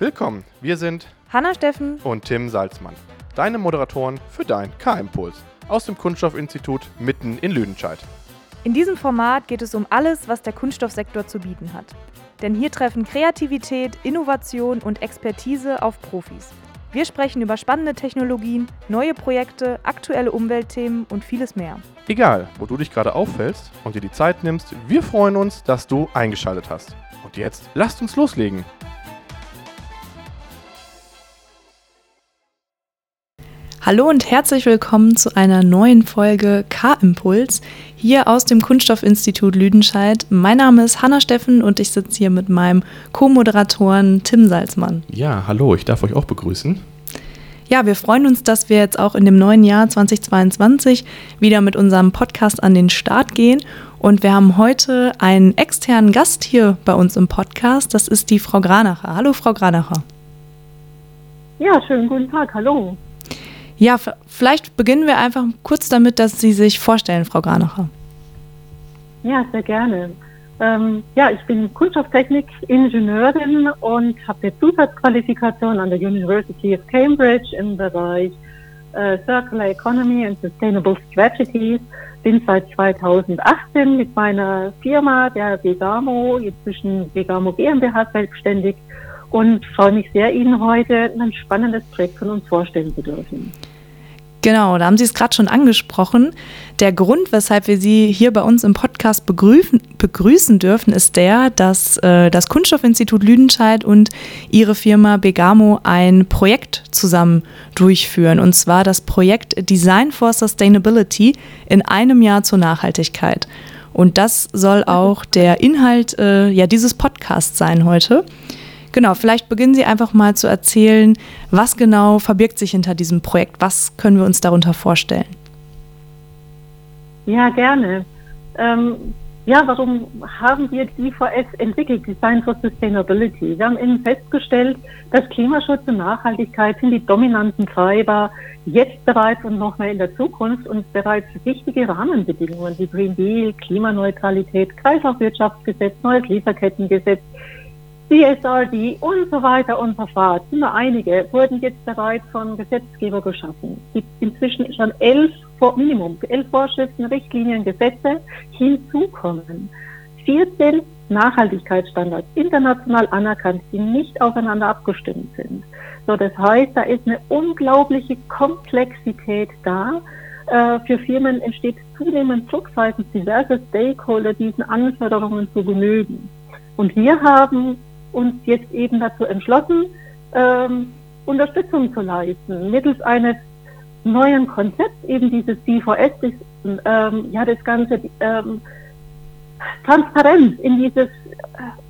Willkommen, wir sind Hanna Steffen und Tim Salzmann, deine Moderatoren für dein K-Impuls aus dem Kunststoffinstitut mitten in Lüdenscheid. In diesem Format geht es um alles, was der Kunststoffsektor zu bieten hat. Denn hier treffen Kreativität, Innovation und Expertise auf Profis. Wir sprechen über spannende Technologien, neue Projekte, aktuelle Umweltthemen und vieles mehr. Egal, wo du dich gerade auffällst und dir die Zeit nimmst, wir freuen uns, dass du eingeschaltet hast. Und jetzt lasst uns loslegen. Hallo und herzlich willkommen zu einer neuen Folge K-Impuls hier aus dem Kunststoffinstitut Lüdenscheid. Mein Name ist Hanna Steffen und ich sitze hier mit meinem Co-Moderatoren Tim Salzmann. Ja, hallo, ich darf euch auch begrüßen. Ja, wir freuen uns, dass wir jetzt auch in dem neuen Jahr 2022 wieder mit unserem Podcast an den Start gehen. Und wir haben heute einen externen Gast hier bei uns im Podcast. Das ist die Frau Granacher. Hallo, Frau Granacher. Ja, schönen guten Tag. Hallo. Ja, vielleicht beginnen wir einfach kurz damit, dass Sie sich vorstellen, Frau Granacher. Ja, sehr gerne. Ähm, ja, ich bin Kunststofftechnik-Ingenieurin und habe eine Zusatzqualifikation an der University of Cambridge im Bereich äh, Circular Economy and Sustainable Strategies. Bin seit 2018 mit meiner Firma, der Vegamo, inzwischen Vegamo GmbH, selbstständig und freue mich sehr, Ihnen heute ein spannendes Projekt von uns vorstellen zu dürfen. Genau, da haben Sie es gerade schon angesprochen. Der Grund, weshalb wir Sie hier bei uns im Podcast begrüßen, begrüßen dürfen, ist der, dass äh, das Kunststoffinstitut Lüdenscheid und Ihre Firma Begamo ein Projekt zusammen durchführen. Und zwar das Projekt Design for Sustainability in einem Jahr zur Nachhaltigkeit. Und das soll auch der Inhalt äh, ja, dieses Podcasts sein heute. Genau, vielleicht beginnen Sie einfach mal zu erzählen, was genau verbirgt sich hinter diesem Projekt? Was können wir uns darunter vorstellen? Ja, gerne. Ähm, ja, warum haben wir DVS entwickelt, Design for Sustainability? Wir haben eben festgestellt, dass Klimaschutz und Nachhaltigkeit sind die dominanten Treiber jetzt bereits und noch mehr in der Zukunft und bereits wichtige Rahmenbedingungen wie Green Deal, Klimaneutralität, Kreislaufwirtschaftsgesetz, neues Lieferkettengesetz, CSRD und so weiter und so fort, immer einige, wurden jetzt bereits von Gesetzgeber geschaffen. Es gibt inzwischen schon elf, Minimum, elf Vorschriften, Richtlinien, Gesetze hinzukommen. 14 Nachhaltigkeitsstandards, international anerkannt, die nicht aufeinander abgestimmt sind. So, das heißt, da ist eine unglaubliche Komplexität da. Äh, für Firmen entsteht zunehmend Druck seitens diverser Stakeholder, diesen Anforderungen zu genügen. Und wir haben uns jetzt eben dazu entschlossen, ähm, Unterstützung zu leisten, mittels eines neuen Konzepts, eben dieses DVS, das, ähm, ja, das Ganze ähm, transparent in dieses äh,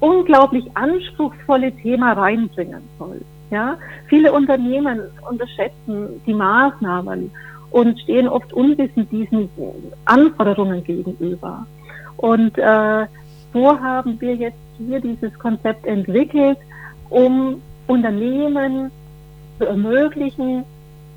unglaublich anspruchsvolle Thema reinbringen soll. Ja, viele Unternehmen unterschätzen die Maßnahmen und stehen oft unwissend diesen Anforderungen gegenüber. Und äh, so haben wir jetzt hier dieses Konzept entwickelt, um Unternehmen zu ermöglichen,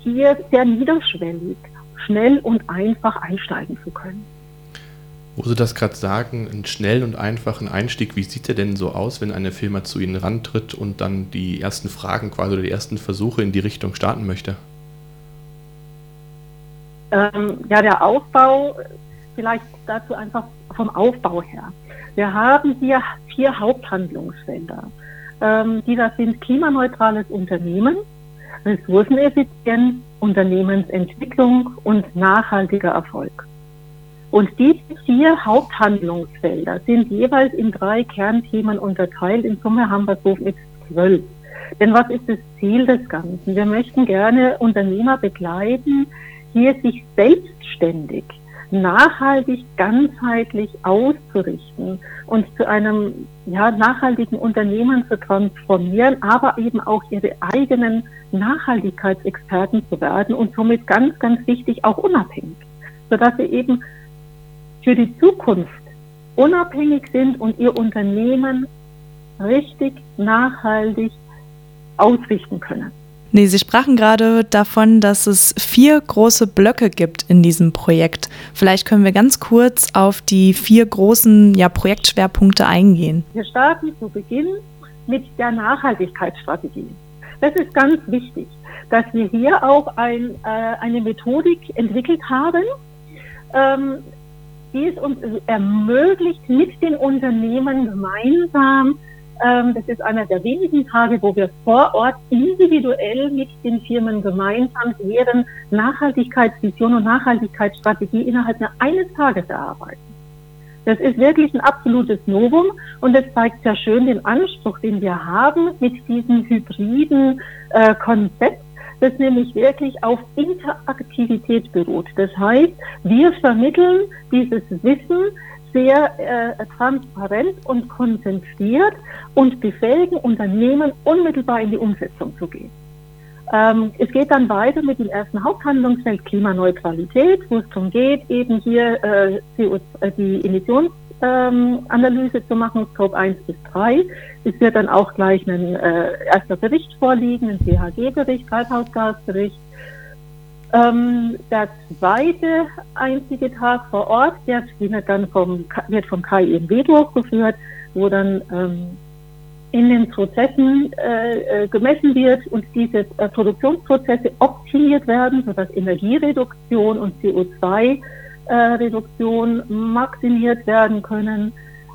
hier sehr niederschwellig, schnell und einfach einsteigen zu können. Wo Sie das gerade sagen, einen schnellen und einfachen Einstieg, wie sieht der denn so aus, wenn eine Firma zu Ihnen rantritt und dann die ersten Fragen quasi oder die ersten Versuche in die Richtung starten möchte? Ähm, ja, der Aufbau, vielleicht dazu einfach vom Aufbau her. Wir haben hier vier Haupthandlungsfelder. Ähm, dieser sind klimaneutrales Unternehmen, Ressourceneffizienz, Unternehmensentwicklung und nachhaltiger Erfolg. Und diese vier Haupthandlungsfelder sind jeweils in drei Kernthemen unterteilt. In Summe haben wir so mit zwölf. Denn was ist das Ziel des Ganzen? Wir möchten gerne Unternehmer begleiten, hier sich selbstständig nachhaltig, ganzheitlich auszurichten und zu einem ja, nachhaltigen Unternehmen zu transformieren, aber eben auch ihre eigenen Nachhaltigkeitsexperten zu werden und somit ganz, ganz wichtig auch unabhängig, sodass sie eben für die Zukunft unabhängig sind und ihr Unternehmen richtig nachhaltig ausrichten können. Nee, Sie sprachen gerade davon, dass es vier große Blöcke gibt in diesem Projekt. Vielleicht können wir ganz kurz auf die vier großen ja, Projektschwerpunkte eingehen. Wir starten zu Beginn mit der Nachhaltigkeitsstrategie. Das ist ganz wichtig, dass wir hier auch ein, äh, eine Methodik entwickelt haben, ähm, die es uns ermöglicht, mit den Unternehmen gemeinsam das ist einer der wenigen Tage, wo wir vor Ort individuell mit den Firmen gemeinsam deren Nachhaltigkeitsvision und Nachhaltigkeitsstrategie innerhalb eines Tages erarbeiten. Das ist wirklich ein absolutes Novum und es zeigt sehr schön den Anspruch, den wir haben mit diesem hybriden äh, Konzept, das nämlich wirklich auf Interaktivität beruht. Das heißt, wir vermitteln dieses Wissen sehr äh, transparent und konzentriert und befähigen Unternehmen unmittelbar in die Umsetzung zu gehen. Ähm, es geht dann weiter mit dem ersten Haupthandlungsfeld Klimaneutralität, wo es darum geht, eben hier äh, CO, äh, die Emissionsanalyse ähm, zu machen, Scope 1 bis 3. Es wird dann auch gleich ein äh, erster Bericht vorliegen, ein CHG-Bericht, Treibhausgasbericht, ähm, der zweite einzige Tag vor Ort, der wird dann vom, wird vom KIMW durchgeführt, wo dann ähm, in den Prozessen äh, äh, gemessen wird und diese äh, Produktionsprozesse optimiert werden, sodass Energiereduktion und CO2-Reduktion äh, maximiert werden können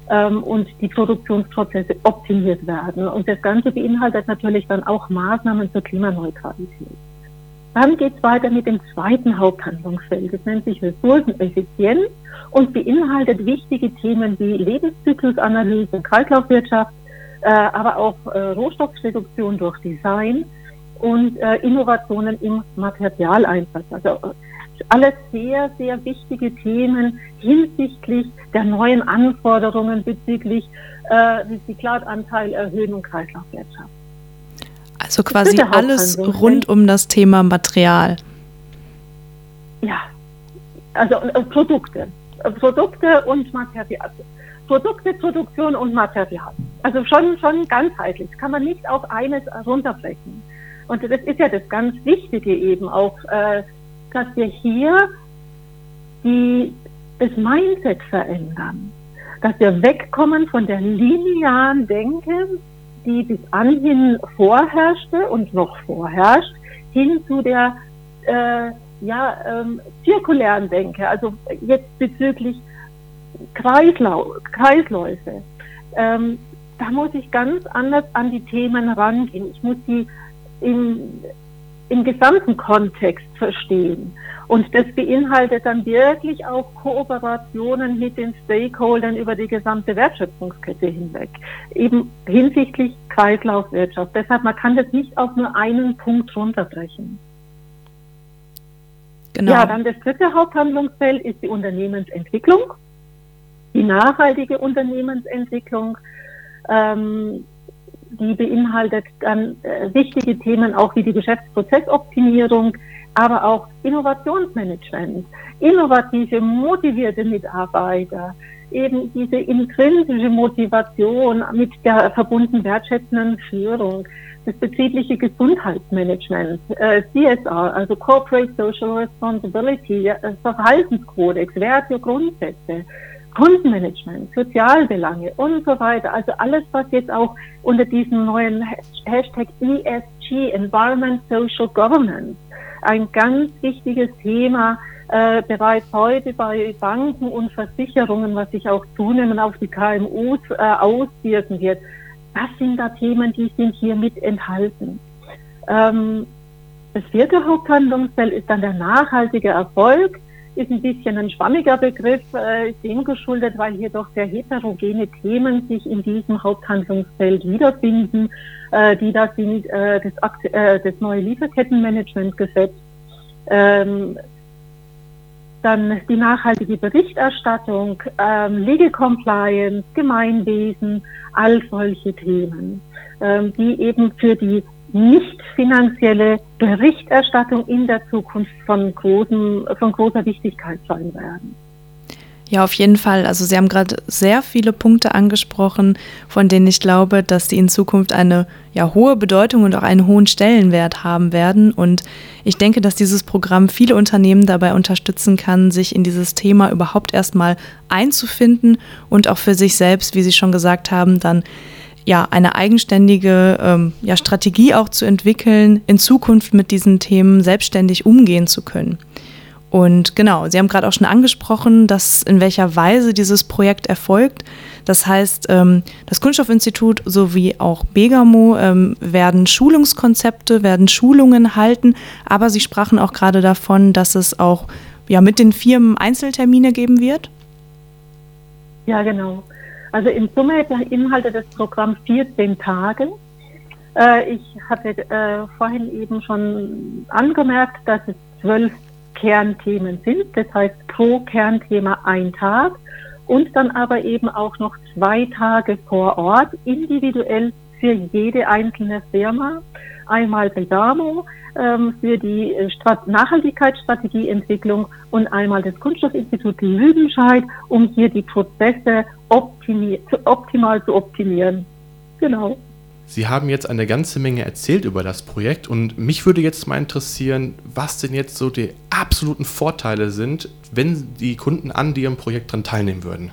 ähm, und die Produktionsprozesse optimiert werden. Und das Ganze beinhaltet natürlich dann auch Maßnahmen zur Klimaneutralität. Dann geht es weiter mit dem zweiten Haupthandlungsfeld. Das nennt sich Ressourceneffizienz und beinhaltet wichtige Themen wie Lebenszyklusanalyse, Kreislaufwirtschaft, äh, aber auch äh, Rohstoffreduktion durch Design und äh, Innovationen im Materialeinsatz. Also äh, alles sehr, sehr wichtige Themen hinsichtlich der neuen Anforderungen bezüglich äh, Recyclatanteil erhöhen und Kreislaufwirtschaft. Also quasi alles rund um das Thema Material. Ja, also äh, Produkte. Produkte und Material. Produkte, Produktion und Material. Also schon, schon ganzheitlich. Kann man nicht auf eines runterbrechen. Und das ist ja das ganz Wichtige eben auch, äh, dass wir hier die, das Mindset verändern. Dass wir wegkommen von der linearen Denke, die bis anhin vorherrschte und noch vorherrscht, hin zu der äh, ja, ähm, zirkulären Denke, also jetzt bezüglich Kreislau Kreisläufe. Ähm, da muss ich ganz anders an die Themen rangehen. Ich muss die im, im gesamten Kontext verstehen. Und das beinhaltet dann wirklich auch Kooperationen mit den Stakeholdern über die gesamte Wertschöpfungskette hinweg, eben hinsichtlich Kreislaufwirtschaft. Deshalb, man kann das nicht auf nur einen Punkt runterbrechen. Genau. Ja, dann das dritte Haupthandlungsfeld ist die Unternehmensentwicklung, die nachhaltige Unternehmensentwicklung. Ähm, die beinhaltet dann äh, wichtige Themen auch wie die Geschäftsprozessoptimierung, aber auch Innovationsmanagement, innovative, motivierte Mitarbeiter, eben diese intrinsische Motivation mit der verbundenen wertschätzenden Führung, das betriebliche Gesundheitsmanagement, äh, CSR, also Corporate Social Responsibility, äh, Verhaltenskodex, Werte, Grundsätze, Kundenmanagement, Sozialbelange und so weiter. Also alles, was jetzt auch unter diesem neuen Hashtag ESG, Environment Social Governance, ein ganz wichtiges Thema äh, bereits heute bei Banken und Versicherungen, was sich auch zunehmend auf die KMUs äh, auswirken wird. Das sind da Themen, die sind hier mit enthalten. Ähm, das vierte Haupthandlungsfeld ist dann der nachhaltige Erfolg. Ist ein bisschen ein schwammiger Begriff, äh, dem geschuldet, weil hier doch sehr heterogene Themen sich in diesem Haupthandlungsfeld wiederfinden äh, die da sind, äh, das, äh, das neue Lieferkettenmanagementgesetz, ähm, dann die nachhaltige Berichterstattung, ähm, Legal Compliance, Gemeinwesen, all solche Themen, ähm, die eben für die nicht finanzielle Berichterstattung in der Zukunft von, großen, von großer Wichtigkeit sein werden. Ja, auf jeden Fall. Also Sie haben gerade sehr viele Punkte angesprochen, von denen ich glaube, dass sie in Zukunft eine ja, hohe Bedeutung und auch einen hohen Stellenwert haben werden. Und ich denke, dass dieses Programm viele Unternehmen dabei unterstützen kann, sich in dieses Thema überhaupt erstmal einzufinden und auch für sich selbst, wie Sie schon gesagt haben, dann ja, eine eigenständige ähm, ja, Strategie auch zu entwickeln, in Zukunft mit diesen Themen selbstständig umgehen zu können. Und genau, Sie haben gerade auch schon angesprochen, dass in welcher Weise dieses Projekt erfolgt. Das heißt, ähm, das Kunststoffinstitut sowie auch Begamo ähm, werden Schulungskonzepte, werden Schulungen halten, aber Sie sprachen auch gerade davon, dass es auch ja, mit den Firmen Einzeltermine geben wird. Ja, genau. Also in Summe beinhaltet das Programm 14 Tage. Äh, ich hatte äh, vorhin eben schon angemerkt, dass es zwölf Kernthemen sind. Das heißt pro Kernthema ein Tag und dann aber eben auch noch zwei Tage vor Ort, individuell für jede einzelne Firma. Einmal Bedamo ähm, für die äh, Strat Nachhaltigkeitsstrategieentwicklung und einmal das Kunststoffinstitut Lüdenscheid, um hier die Prozesse optimal zu optimieren. Genau. Sie haben jetzt eine ganze Menge erzählt über das Projekt und mich würde jetzt mal interessieren, was denn jetzt so die absoluten Vorteile sind, wenn die Kunden an Ihrem Projekt daran teilnehmen würden.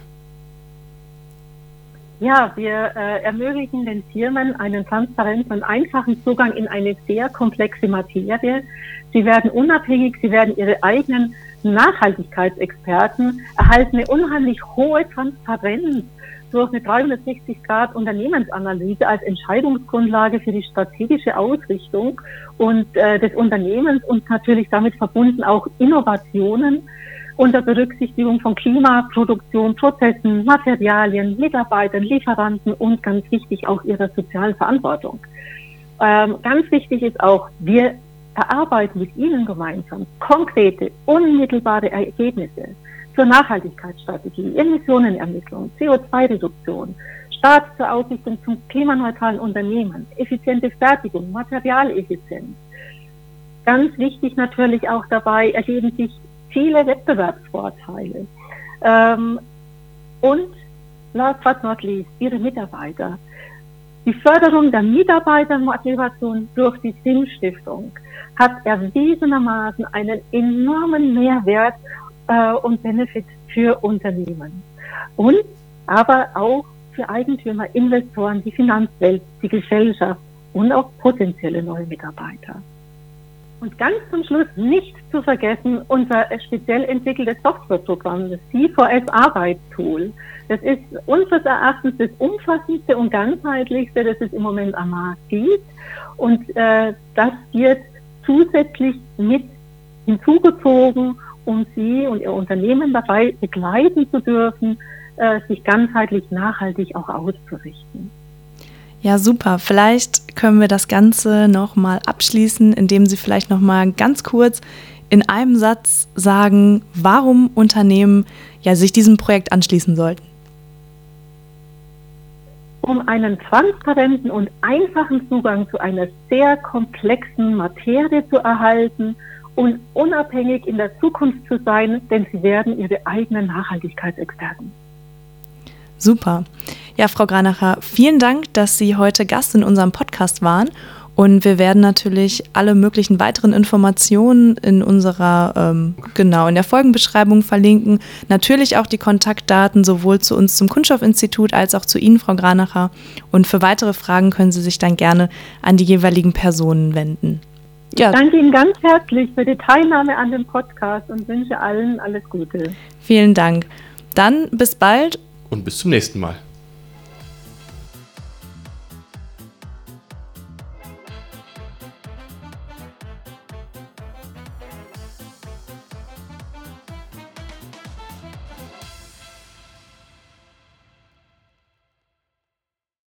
Ja, wir äh, ermöglichen den Firmen einen transparenten und einfachen Zugang in eine sehr komplexe Materie. Sie werden unabhängig, sie werden ihre eigenen Nachhaltigkeitsexperten, erhalten eine unheimlich hohe Transparenz durch eine 360-Grad-Unternehmensanalyse als Entscheidungsgrundlage für die strategische Ausrichtung und äh, des Unternehmens und natürlich damit verbunden auch Innovationen unter Berücksichtigung von Klima, Produktion, Prozessen, Materialien, Mitarbeitern, Lieferanten und ganz wichtig auch ihrer sozialen Verantwortung. Ähm, ganz wichtig ist auch, wir erarbeiten mit Ihnen gemeinsam konkrete, unmittelbare Ergebnisse zur Nachhaltigkeitsstrategie, Emissionenermittlung, CO2-Reduktion, Start zur Ausrichtung zum klimaneutralen Unternehmen, effiziente Fertigung, Materialeffizienz. Ganz wichtig natürlich auch dabei ergeben sich viele Wettbewerbsvorteile. Ähm, und last but not least, Ihre Mitarbeiter. Die Förderung der Mitarbeitermotivation durch die Sinnstiftung hat erwiesenermaßen einen enormen Mehrwert äh, und Benefit für Unternehmen. Und aber auch für Eigentümer, Investoren, die Finanzwelt, die Gesellschaft und auch potenzielle neue Mitarbeiter. Und ganz zum Schluss nicht zu vergessen, unser speziell entwickeltes Softwareprogramm, das C4S Arbeitstool. Das ist unseres Erachtens das umfassendste und ganzheitlichste, das es im Moment am Markt gibt. Und äh, das wird zusätzlich mit hinzugezogen um Sie und Ihr Unternehmen dabei begleiten zu dürfen, äh, sich ganzheitlich nachhaltig auch auszurichten. Ja, super. Vielleicht können wir das Ganze nochmal abschließen, indem Sie vielleicht nochmal ganz kurz in einem Satz sagen, warum Unternehmen ja sich diesem Projekt anschließen sollten. Um einen transparenten und einfachen Zugang zu einer sehr komplexen Materie zu erhalten und unabhängig in der Zukunft zu sein, denn sie werden ihre eigenen Nachhaltigkeitsexperten. Super. Ja, Frau Granacher, vielen Dank, dass Sie heute Gast in unserem Podcast waren. Und wir werden natürlich alle möglichen weiteren Informationen in unserer, ähm, genau, in der Folgenbeschreibung verlinken. Natürlich auch die Kontaktdaten sowohl zu uns zum Kunststoffinstitut als auch zu Ihnen, Frau Granacher. Und für weitere Fragen können Sie sich dann gerne an die jeweiligen Personen wenden. Ja. Ich danke Ihnen ganz herzlich für die Teilnahme an dem Podcast und wünsche allen alles Gute. Vielen Dank. Dann bis bald. Und bis zum nächsten Mal.